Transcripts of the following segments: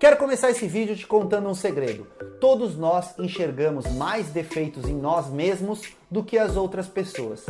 Quero começar esse vídeo te contando um segredo. Todos nós enxergamos mais defeitos em nós mesmos do que as outras pessoas.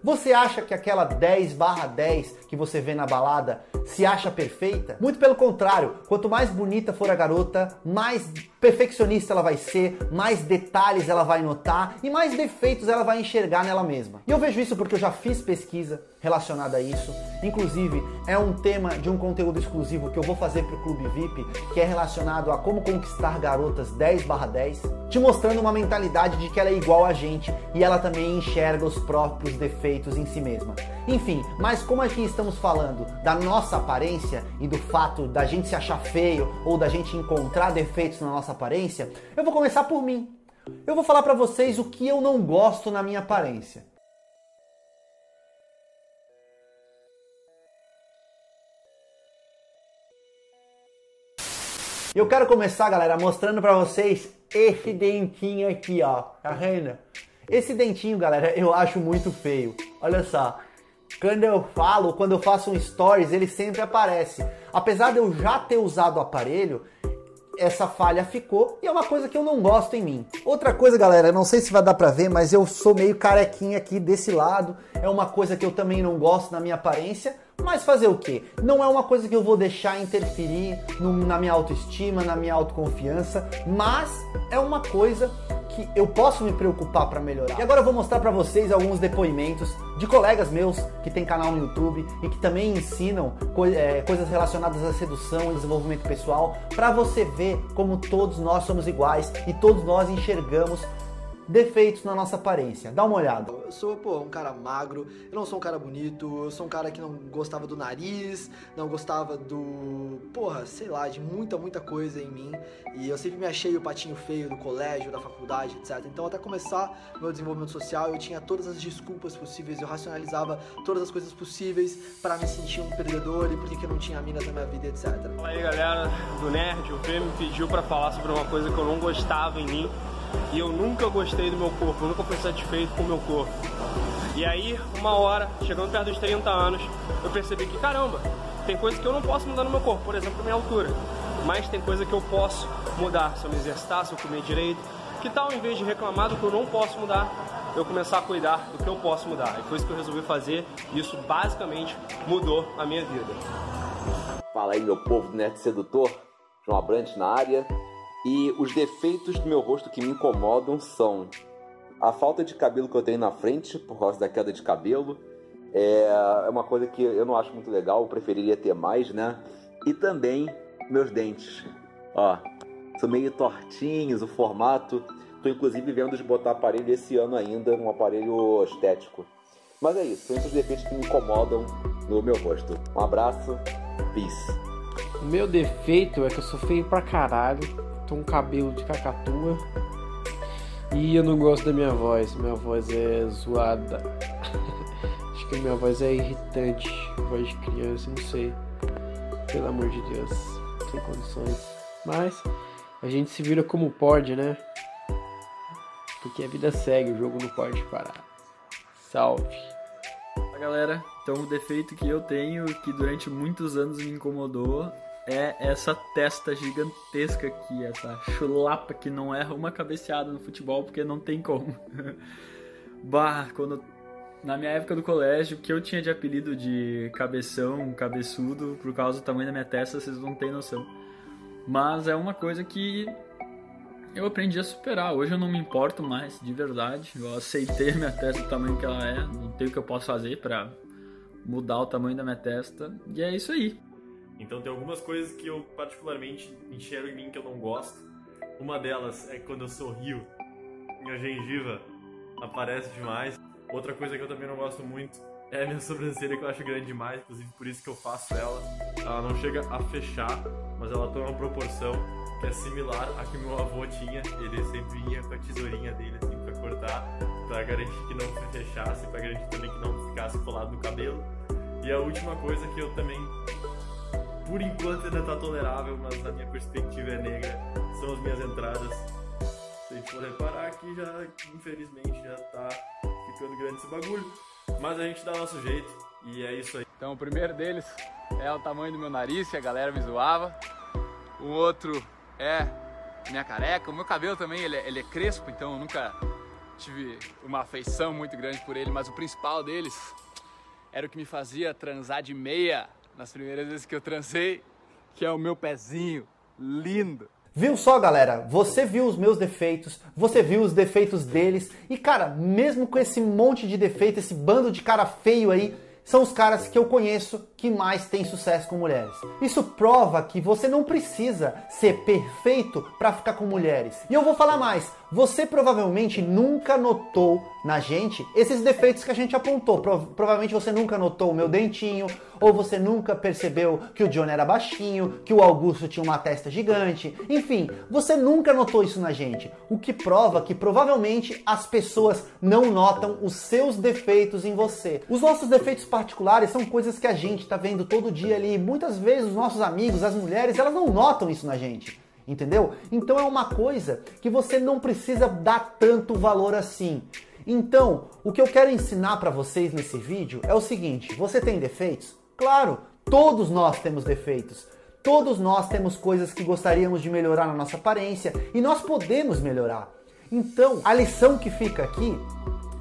Você acha que aquela 10 barra 10 que você vê na balada se acha perfeita? Muito pelo contrário, quanto mais bonita for a garota, mais perfeccionista ela vai ser, mais detalhes ela vai notar e mais defeitos ela vai enxergar nela mesma. E eu vejo isso porque eu já fiz pesquisa relacionada a isso. Inclusive, é um tema de um conteúdo exclusivo que eu vou fazer para o Clube VIP, que é relacionado a como conquistar garotas 10/10, te mostrando uma mentalidade de que ela é igual a gente e ela também enxerga os próprios defeitos em si mesma. Enfim, mas como aqui estamos falando da nossa aparência e do fato da gente se achar feio ou da gente encontrar defeitos na nossa aparência, eu vou começar por mim. Eu vou falar para vocês o que eu não gosto na minha aparência. Eu quero começar, galera, mostrando para vocês esse dentinho aqui, ó. Tá vendo? Esse dentinho, galera, eu acho muito feio. Olha só. Quando eu falo, quando eu faço um stories, ele sempre aparece. Apesar de eu já ter usado o aparelho, essa falha ficou e é uma coisa que eu não gosto em mim. Outra coisa, galera, não sei se vai dar pra ver, mas eu sou meio carequinha aqui desse lado. É uma coisa que eu também não gosto na minha aparência. Mas fazer o quê? Não é uma coisa que eu vou deixar interferir no, na minha autoestima, na minha autoconfiança, mas é uma coisa que eu posso me preocupar para melhorar. E agora eu vou mostrar para vocês alguns depoimentos de colegas meus que têm canal no YouTube e que também ensinam co é, coisas relacionadas à sedução e desenvolvimento pessoal, para você ver como todos nós somos iguais e todos nós enxergamos defeitos na nossa aparência. Dá uma olhada. Eu sou, pô, um cara magro, eu não sou um cara bonito, eu sou um cara que não gostava do nariz, não gostava do. Porra, sei lá, de muita, muita coisa em mim. E eu sempre me achei o patinho feio do colégio, da faculdade, etc. Então, até começar meu desenvolvimento social, eu tinha todas as desculpas possíveis, eu racionalizava todas as coisas possíveis para me sentir um perdedor e por que eu não tinha minas na minha vida, etc. Fala aí, galera do Nerd. O V me pediu para falar sobre uma coisa que eu não gostava em mim e eu nunca gostei do meu corpo, eu nunca fui satisfeito com o meu corpo. E aí, uma hora, chegando perto dos 30 anos, eu percebi que caramba, tem coisas que eu não posso mudar no meu corpo, por exemplo, a minha altura. Mas tem coisa que eu posso mudar se eu me exercitar, se eu comer direito. Que tal, em vez de reclamar do que eu não posso mudar, eu começar a cuidar do que eu posso mudar? E foi isso que eu resolvi fazer, e isso basicamente mudou a minha vida. Fala aí, meu povo do Nerd Sedutor, João Abrante na área. E os defeitos do meu rosto que me incomodam são a falta de cabelo que eu tenho na frente por causa da queda de cabelo. É, é uma coisa que eu não acho muito legal, eu preferiria ter mais, né? E também meus dentes. Ó, são meio tortinhos o formato. Tô inclusive vendo de botar aparelho esse ano ainda, um aparelho estético. Mas é isso, são esses defeitos que me incomodam no meu rosto. Um abraço, peace. Meu defeito é que eu sou feio pra caralho um cabelo de cacatua. E eu não gosto da minha voz, minha voz é zoada. Acho que minha voz é irritante, voz de criança, não sei. Pelo amor de Deus, sem condições. Mas a gente se vira como pode, né? Porque a vida segue, o jogo não pode parar. Salve! Fala galera, então o defeito que eu tenho, que durante muitos anos me incomodou, é essa testa gigantesca aqui, essa chulapa que não erra uma cabeceada no futebol porque não tem como. bah, quando na minha época do colégio, que eu tinha de apelido de cabeção, cabeçudo, por causa do tamanho da minha testa, vocês não têm noção. Mas é uma coisa que eu aprendi a superar. Hoje eu não me importo mais, de verdade. Eu aceitei a minha testa do tamanho que ela é, não tem o que eu posso fazer para mudar o tamanho da minha testa. E é isso aí. Então tem algumas coisas que eu particularmente enxergo em mim que eu não gosto. Uma delas é quando eu sorrio, minha gengiva aparece demais. Outra coisa que eu também não gosto muito é minha sobrancelha que eu acho grande demais, inclusive por isso que eu faço ela. Ela não chega a fechar, mas ela tem uma proporção que é similar à que meu avô tinha. Ele sempre vinha com a tesourinha dele assim para cortar, para garantir que não fechasse, para garantir também que não ficasse colado no cabelo. E a última coisa que eu também por enquanto ainda tá tolerável, mas a minha perspectiva é negra, são as minhas entradas. Se a gente for reparar aqui, já, infelizmente, já tá ficando grande esse bagulho. Mas a gente dá nosso jeito e é isso aí. Então o primeiro deles é o tamanho do meu nariz, que a galera me zoava. o outro é minha careca. O meu cabelo também ele, é, ele é crespo, então eu nunca tive uma afeição muito grande por ele, mas o principal deles era o que me fazia transar de meia nas primeiras vezes que eu transei, que é o meu pezinho lindo. Viu só, galera? Você viu os meus defeitos, você viu os defeitos deles, e cara, mesmo com esse monte de defeito, esse bando de cara feio aí, são os caras que eu conheço que mais têm sucesso com mulheres. Isso prova que você não precisa ser perfeito para ficar com mulheres. E eu vou falar mais, você provavelmente nunca notou na gente esses defeitos que a gente apontou. Pro provavelmente você nunca notou o meu dentinho, ou você nunca percebeu que o John era baixinho, que o Augusto tinha uma testa gigante. Enfim, você nunca notou isso na gente. O que prova que provavelmente as pessoas não notam os seus defeitos em você. Os nossos defeitos particulares são coisas que a gente está vendo todo dia ali. Muitas vezes os nossos amigos, as mulheres, elas não notam isso na gente. Entendeu? Então é uma coisa que você não precisa dar tanto valor assim. Então, o que eu quero ensinar para vocês nesse vídeo é o seguinte: você tem defeitos? Claro, todos nós temos defeitos. Todos nós temos coisas que gostaríamos de melhorar na nossa aparência e nós podemos melhorar. Então, a lição que fica aqui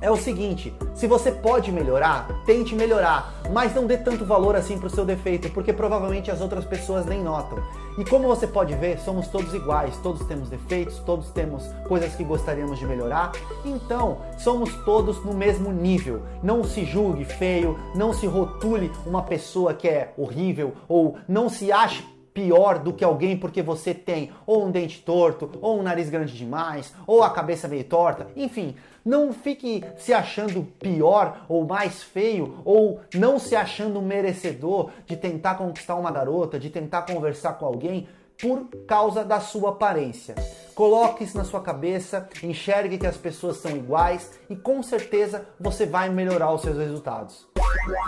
é o seguinte: se você pode melhorar, tente melhorar, mas não dê tanto valor assim para o seu defeito, porque provavelmente as outras pessoas nem notam. E como você pode ver, somos todos iguais, todos temos defeitos, todos temos coisas que gostaríamos de melhorar, então somos todos no mesmo nível. Não se julgue feio, não se rotule uma pessoa que é horrível ou não se ache pior do que alguém porque você tem ou um dente torto, ou um nariz grande demais, ou a cabeça meio torta, enfim, não fique se achando pior ou mais feio ou não se achando merecedor de tentar conquistar uma garota, de tentar conversar com alguém por causa da sua aparência. Coloque isso na sua cabeça, enxergue que as pessoas são iguais e com certeza você vai melhorar os seus resultados.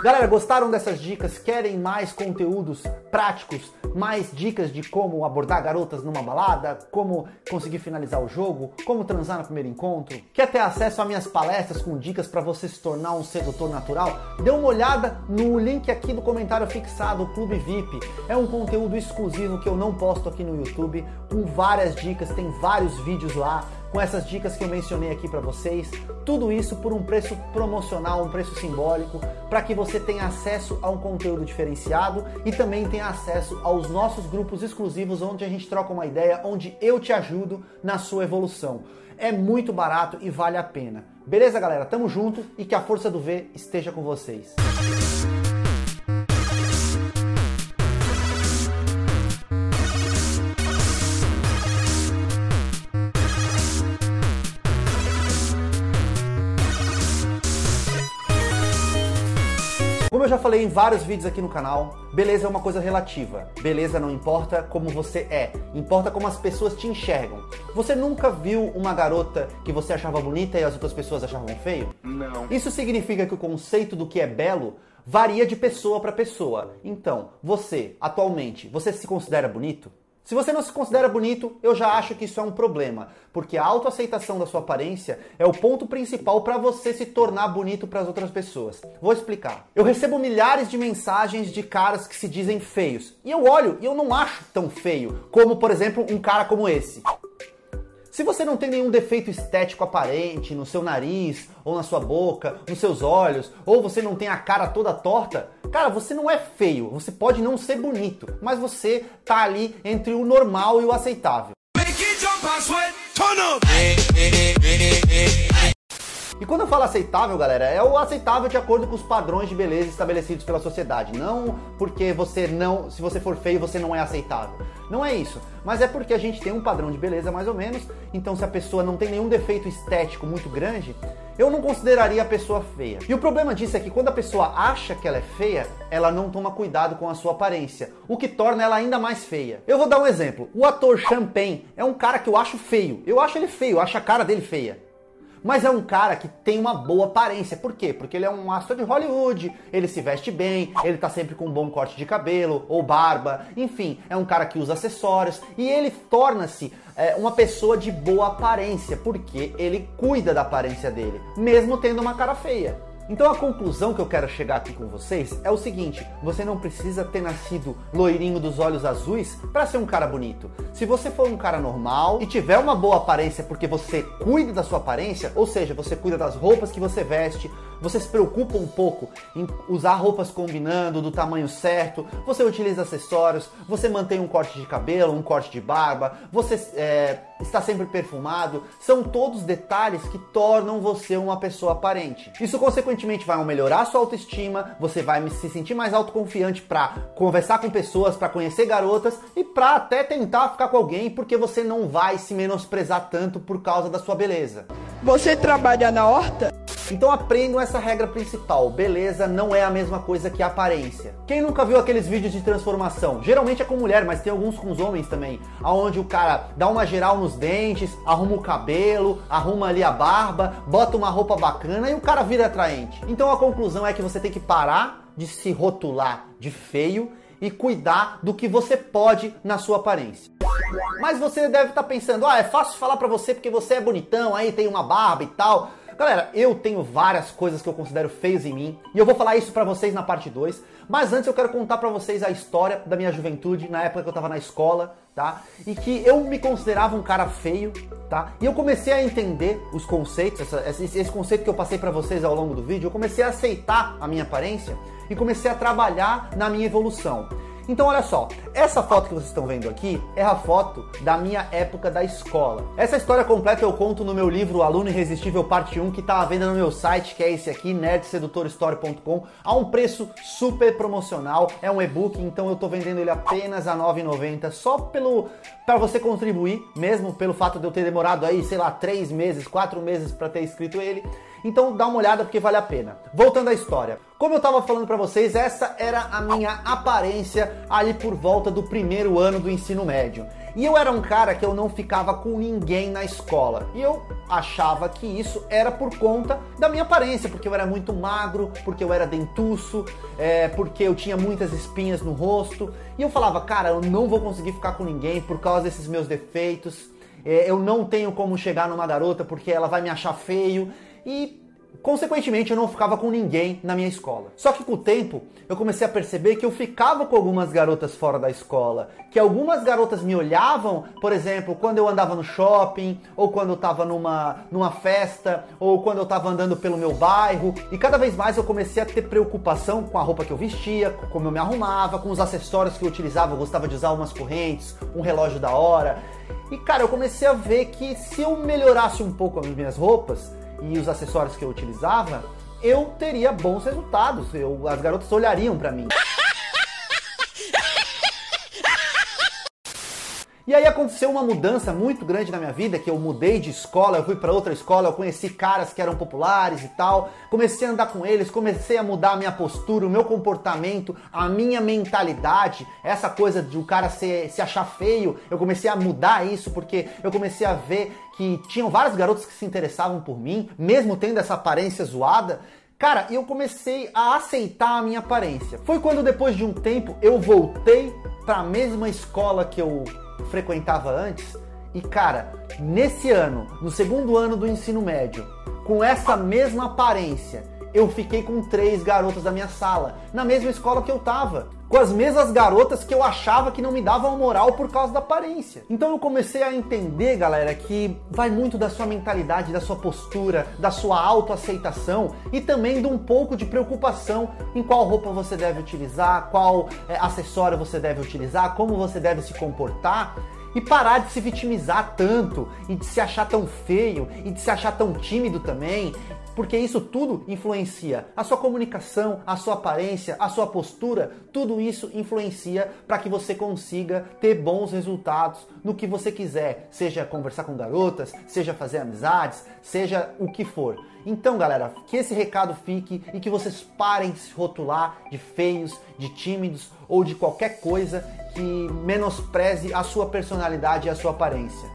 Galera, gostaram dessas dicas? Querem mais conteúdos práticos? Mais dicas de como abordar garotas numa balada? Como conseguir finalizar o jogo? Como transar no primeiro encontro? Quer ter acesso a minhas palestras com dicas para você se tornar um sedutor natural? Dê uma olhada no link aqui do comentário fixado, o Clube VIP. É um conteúdo exclusivo que eu não posto aqui no YouTube, com várias dicas, tem vários vídeos lá com essas dicas que eu mencionei aqui para vocês. Tudo isso por um preço promocional, um preço simbólico, para que você tenha acesso a um conteúdo diferenciado e também tenha acesso aos nossos grupos exclusivos onde a gente troca uma ideia, onde eu te ajudo na sua evolução. É muito barato e vale a pena. Beleza, galera? Tamo junto e que a força do V esteja com vocês. Falei em vários vídeos aqui no canal, beleza é uma coisa relativa. Beleza não importa como você é, importa como as pessoas te enxergam. Você nunca viu uma garota que você achava bonita e as outras pessoas achavam feio? Não. Isso significa que o conceito do que é belo varia de pessoa para pessoa. Então, você, atualmente, você se considera bonito? Se você não se considera bonito, eu já acho que isso é um problema, porque a autoaceitação da sua aparência é o ponto principal para você se tornar bonito para as outras pessoas. Vou explicar. Eu recebo milhares de mensagens de caras que se dizem feios, e eu olho e eu não acho tão feio, como por exemplo um cara como esse. Se você não tem nenhum defeito estético aparente no seu nariz, ou na sua boca, nos seus olhos, ou você não tem a cara toda torta, cara, você não é feio. Você pode não ser bonito, mas você tá ali entre o normal e o aceitável. E quando eu falo aceitável, galera, é o aceitável de acordo com os padrões de beleza estabelecidos pela sociedade. Não porque você não, se você for feio, você não é aceitável. Não é isso. Mas é porque a gente tem um padrão de beleza mais ou menos. Então, se a pessoa não tem nenhum defeito estético muito grande, eu não consideraria a pessoa feia. E o problema disso é que quando a pessoa acha que ela é feia, ela não toma cuidado com a sua aparência, o que torna ela ainda mais feia. Eu vou dar um exemplo. O ator Champagne é um cara que eu acho feio. Eu acho ele feio, eu acho a cara dele feia mas é um cara que tem uma boa aparência. Por quê? Porque ele é um astro de Hollywood, ele se veste bem, ele tá sempre com um bom corte de cabelo ou barba, enfim, é um cara que usa acessórios e ele torna-se é, uma pessoa de boa aparência, porque ele cuida da aparência dele, mesmo tendo uma cara feia. Então a conclusão que eu quero chegar aqui com vocês é o seguinte: você não precisa ter nascido loirinho dos olhos azuis para ser um cara bonito. Se você for um cara normal e tiver uma boa aparência porque você cuida da sua aparência, ou seja, você cuida das roupas que você veste, você se preocupa um pouco em usar roupas combinando, do tamanho certo, você utiliza acessórios, você mantém um corte de cabelo, um corte de barba, você é, está sempre perfumado, são todos detalhes que tornam você uma pessoa aparente. Isso consequentemente vai melhorar sua autoestima, você vai se sentir mais autoconfiante para conversar com pessoas, para conhecer garotas e para até tentar ficar com alguém, porque você não vai se menosprezar tanto por causa da sua beleza. Você trabalha na horta? Então aprendam essa regra principal: beleza não é a mesma coisa que aparência. Quem nunca viu aqueles vídeos de transformação? Geralmente é com mulher, mas tem alguns com os homens também, aonde o cara dá uma geral nos dentes, arruma o cabelo, arruma ali a barba, bota uma roupa bacana e o cara vira atraente. Então a conclusão é que você tem que parar de se rotular de feio e cuidar do que você pode na sua aparência. Mas você deve estar pensando, ah, é fácil falar para você porque você é bonitão, aí tem uma barba e tal. Galera, eu tenho várias coisas que eu considero feias em mim e eu vou falar isso para vocês na parte 2. Mas antes eu quero contar para vocês a história da minha juventude, na época que eu tava na escola, tá? E que eu me considerava um cara feio, tá? E eu comecei a entender os conceitos, essa, esse, esse conceito que eu passei para vocês ao longo do vídeo, eu comecei a aceitar a minha aparência e comecei a trabalhar na minha evolução. Então olha só, essa foto que vocês estão vendo aqui é a foto da minha época da escola. Essa história completa eu conto no meu livro Aluno Irresistível Parte 1, que está à venda no meu site, que é esse aqui, nerdsedutorstory.com, a um preço super promocional. É um e-book, então eu estou vendendo ele apenas a R$ 9,90, só pelo para você contribuir, mesmo pelo fato de eu ter demorado aí, sei lá, três meses, quatro meses para ter escrito ele. Então dá uma olhada porque vale a pena. Voltando à história. Como eu estava falando para vocês, essa era a minha aparência ali por volta do primeiro ano do ensino médio. E eu era um cara que eu não ficava com ninguém na escola. E eu achava que isso era por conta da minha aparência, porque eu era muito magro, porque eu era dentuço, é, porque eu tinha muitas espinhas no rosto. E eu falava, cara, eu não vou conseguir ficar com ninguém por causa desses meus defeitos. É, eu não tenho como chegar numa garota porque ela vai me achar feio. E Consequentemente, eu não ficava com ninguém na minha escola. Só que com o tempo, eu comecei a perceber que eu ficava com algumas garotas fora da escola, que algumas garotas me olhavam, por exemplo, quando eu andava no shopping, ou quando eu estava numa, numa festa, ou quando eu estava andando pelo meu bairro, e cada vez mais eu comecei a ter preocupação com a roupa que eu vestia, com como eu me arrumava, com os acessórios que eu utilizava, eu gostava de usar umas correntes, um relógio da hora. E cara, eu comecei a ver que se eu melhorasse um pouco as minhas roupas, e os acessórios que eu utilizava, eu teria bons resultados. Eu, as garotas olhariam para mim. E aí aconteceu uma mudança muito grande na minha vida, que eu mudei de escola, eu fui para outra escola, eu conheci caras que eram populares e tal, comecei a andar com eles, comecei a mudar a minha postura, o meu comportamento, a minha mentalidade, essa coisa de o cara se, se achar feio, eu comecei a mudar isso porque eu comecei a ver que tinham várias garotas que se interessavam por mim, mesmo tendo essa aparência zoada, Cara, eu comecei a aceitar a minha aparência. Foi quando depois de um tempo eu voltei para a mesma escola que eu frequentava antes. E cara, nesse ano, no segundo ano do ensino médio, com essa mesma aparência, eu fiquei com três garotas da minha sala, na mesma escola que eu tava. Com as mesmas garotas que eu achava que não me davam moral por causa da aparência. Então eu comecei a entender, galera, que vai muito da sua mentalidade, da sua postura, da sua autoaceitação e também de um pouco de preocupação em qual roupa você deve utilizar, qual é, acessório você deve utilizar, como você deve se comportar e parar de se vitimizar tanto e de se achar tão feio e de se achar tão tímido também porque isso tudo influencia a sua comunicação, a sua aparência, a sua postura, tudo isso influencia para que você consiga ter bons resultados no que você quiser, seja conversar com garotas, seja fazer amizades, seja o que for. Então, galera, que esse recado fique e que vocês parem de se rotular de feios, de tímidos ou de qualquer coisa que menospreze a sua personalidade e a sua aparência.